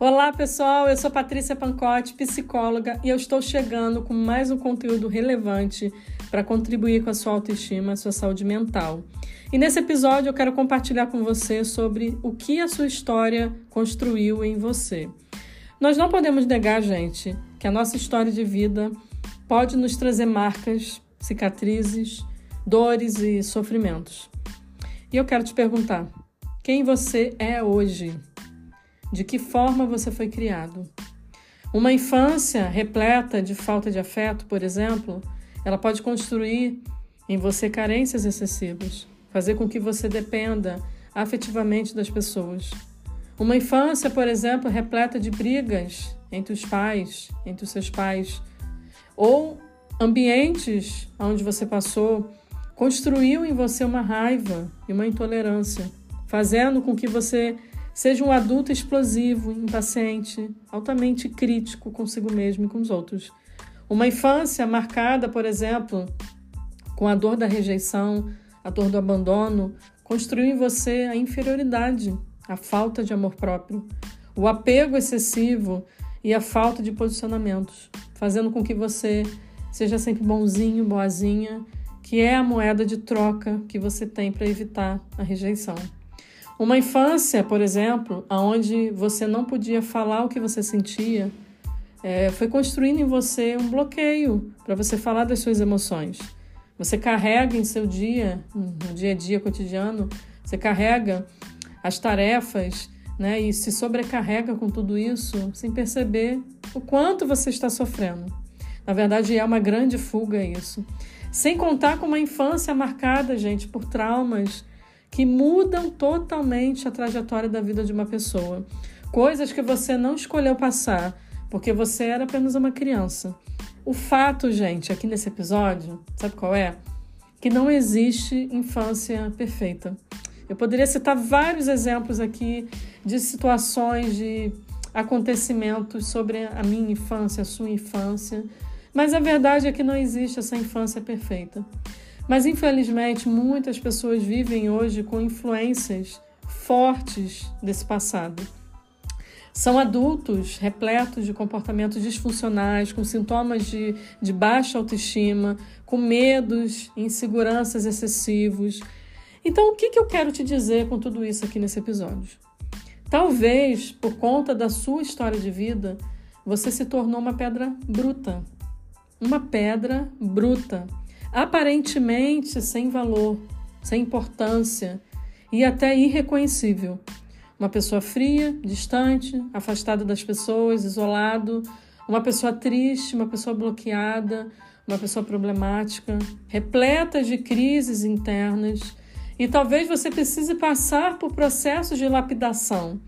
Olá, pessoal. Eu sou Patrícia Pancotti, psicóloga, e eu estou chegando com mais um conteúdo relevante para contribuir com a sua autoestima, a sua saúde mental. E nesse episódio eu quero compartilhar com você sobre o que a sua história construiu em você. Nós não podemos negar, gente, que a nossa história de vida pode nos trazer marcas, cicatrizes, dores e sofrimentos. E eu quero te perguntar: quem você é hoje? De que forma você foi criado. Uma infância repleta de falta de afeto, por exemplo, ela pode construir em você carências excessivas, fazer com que você dependa afetivamente das pessoas. Uma infância, por exemplo, repleta de brigas entre os pais, entre os seus pais, ou ambientes onde você passou construiu em você uma raiva e uma intolerância, fazendo com que você Seja um adulto explosivo, impaciente, altamente crítico consigo mesmo e com os outros. Uma infância marcada, por exemplo, com a dor da rejeição, a dor do abandono, construiu em você a inferioridade, a falta de amor próprio, o apego excessivo e a falta de posicionamentos, fazendo com que você seja sempre bonzinho, boazinha, que é a moeda de troca que você tem para evitar a rejeição. Uma infância, por exemplo, onde você não podia falar o que você sentia, é, foi construindo em você um bloqueio para você falar das suas emoções. Você carrega em seu dia, no dia a dia cotidiano, você carrega as tarefas né, e se sobrecarrega com tudo isso sem perceber o quanto você está sofrendo. Na verdade, é uma grande fuga isso. Sem contar com uma infância marcada, gente, por traumas que mudam totalmente a trajetória da vida de uma pessoa. Coisas que você não escolheu passar porque você era apenas uma criança. O fato, gente, aqui nesse episódio, sabe qual é? Que não existe infância perfeita. Eu poderia citar vários exemplos aqui de situações, de acontecimentos sobre a minha infância, a sua infância, mas a verdade é que não existe essa infância perfeita. Mas infelizmente muitas pessoas vivem hoje com influências fortes desse passado. São adultos repletos de comportamentos disfuncionais, com sintomas de, de baixa autoestima, com medos, inseguranças excessivos. Então, o que, que eu quero te dizer com tudo isso aqui nesse episódio? Talvez, por conta da sua história de vida, você se tornou uma pedra bruta. Uma pedra bruta aparentemente sem valor, sem importância e até irreconhecível. Uma pessoa fria, distante, afastada das pessoas, isolado, uma pessoa triste, uma pessoa bloqueada, uma pessoa problemática, repleta de crises internas. E talvez você precise passar por processos de lapidação,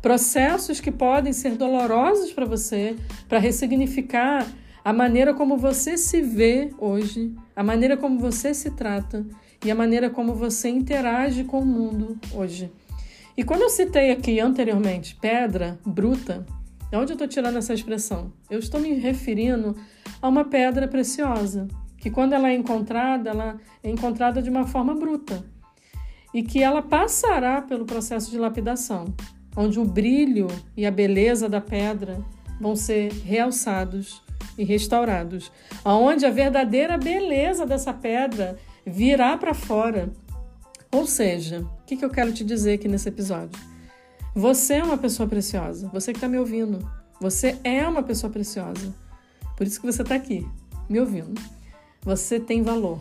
processos que podem ser dolorosos para você, para ressignificar a maneira como você se vê hoje, a maneira como você se trata e a maneira como você interage com o mundo hoje. E quando eu citei aqui anteriormente pedra bruta, de onde eu estou tirando essa expressão? Eu estou me referindo a uma pedra preciosa, que quando ela é encontrada, ela é encontrada de uma forma bruta e que ela passará pelo processo de lapidação, onde o brilho e a beleza da pedra vão ser realçados e restaurados, aonde a verdadeira beleza dessa pedra virá para fora. Ou seja, o que, que eu quero te dizer aqui nesse episódio? Você é uma pessoa preciosa. Você que está me ouvindo. Você é uma pessoa preciosa. Por isso que você está aqui, me ouvindo. Você tem valor.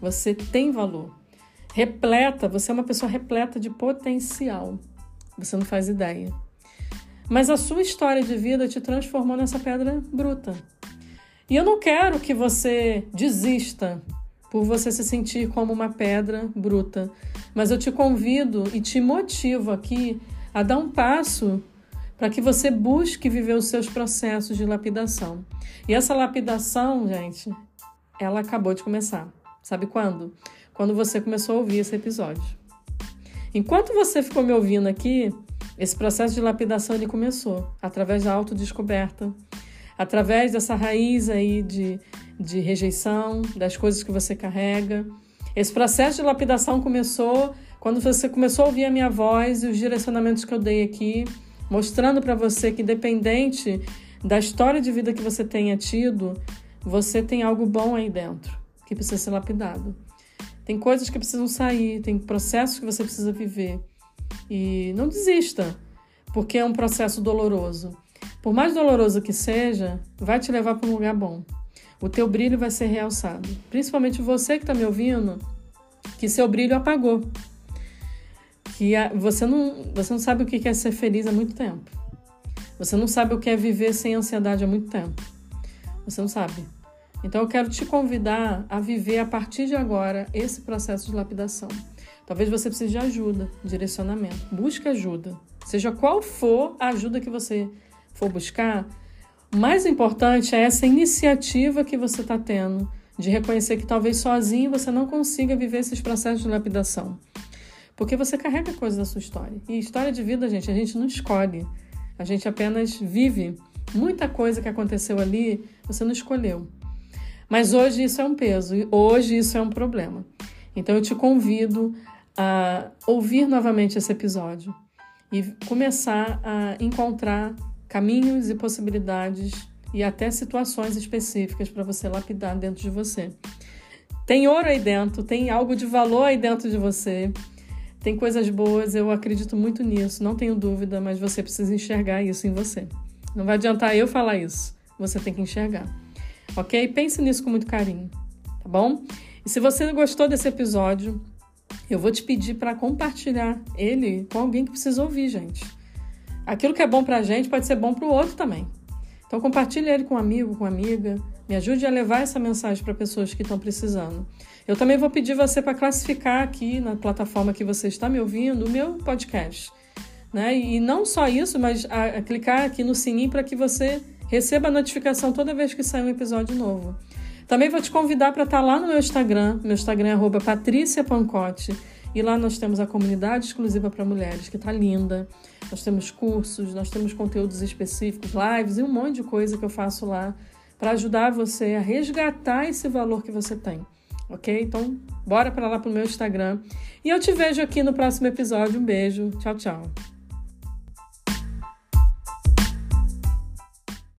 Você tem valor. Repleta, você é uma pessoa repleta de potencial. Você não faz ideia. Mas a sua história de vida te transformou nessa pedra bruta. E eu não quero que você desista por você se sentir como uma pedra bruta, mas eu te convido e te motivo aqui a dar um passo para que você busque viver os seus processos de lapidação. E essa lapidação, gente, ela acabou de começar. Sabe quando? Quando você começou a ouvir esse episódio. Enquanto você ficou me ouvindo aqui, esse processo de lapidação ele começou através da autodescoberta, através dessa raiz aí de, de rejeição, das coisas que você carrega. Esse processo de lapidação começou quando você começou a ouvir a minha voz e os direcionamentos que eu dei aqui, mostrando para você que, independente da história de vida que você tenha tido, você tem algo bom aí dentro que precisa ser lapidado. Tem coisas que precisam sair, tem processos que você precisa viver. E não desista, porque é um processo doloroso. Por mais doloroso que seja, vai te levar para um lugar bom. O teu brilho vai ser realçado. Principalmente você que está me ouvindo, que seu brilho apagou. Que você não, você não sabe o que é ser feliz há muito tempo. Você não sabe o que é viver sem ansiedade há muito tempo. Você não sabe. Então eu quero te convidar a viver a partir de agora esse processo de lapidação. Talvez você precise de ajuda, direcionamento. Busque ajuda. Seja qual for a ajuda que você for buscar, o mais importante é essa iniciativa que você está tendo de reconhecer que talvez sozinho você não consiga viver esses processos de lapidação. Porque você carrega coisas da sua história. E história de vida, gente, a gente não escolhe. A gente apenas vive. Muita coisa que aconteceu ali, você não escolheu. Mas hoje isso é um peso hoje isso é um problema. Então eu te convido a ouvir novamente esse episódio e começar a encontrar caminhos e possibilidades e até situações específicas para você lapidar dentro de você. Tem ouro aí dentro, tem algo de valor aí dentro de você, tem coisas boas, eu acredito muito nisso, não tenho dúvida, mas você precisa enxergar isso em você. Não vai adiantar eu falar isso, você tem que enxergar ok? Pense nisso com muito carinho, tá bom? E se você gostou desse episódio, eu vou te pedir para compartilhar ele com alguém que precisa ouvir, gente. Aquilo que é bom para a gente pode ser bom para o outro também. Então compartilhe ele com um amigo, com uma amiga. Me ajude a levar essa mensagem para pessoas que estão precisando. Eu também vou pedir você para classificar aqui na plataforma que você está me ouvindo o meu podcast. Né? E não só isso, mas a, a clicar aqui no sininho para que você Receba a notificação toda vez que sair um episódio novo. Também vou te convidar para estar tá lá no meu Instagram. Meu Instagram é patriciapancote. E lá nós temos a comunidade exclusiva para mulheres, que está linda. Nós temos cursos, nós temos conteúdos específicos, lives e um monte de coisa que eu faço lá para ajudar você a resgatar esse valor que você tem. Ok? Então, bora para lá para o meu Instagram. E eu te vejo aqui no próximo episódio. Um beijo. Tchau, tchau.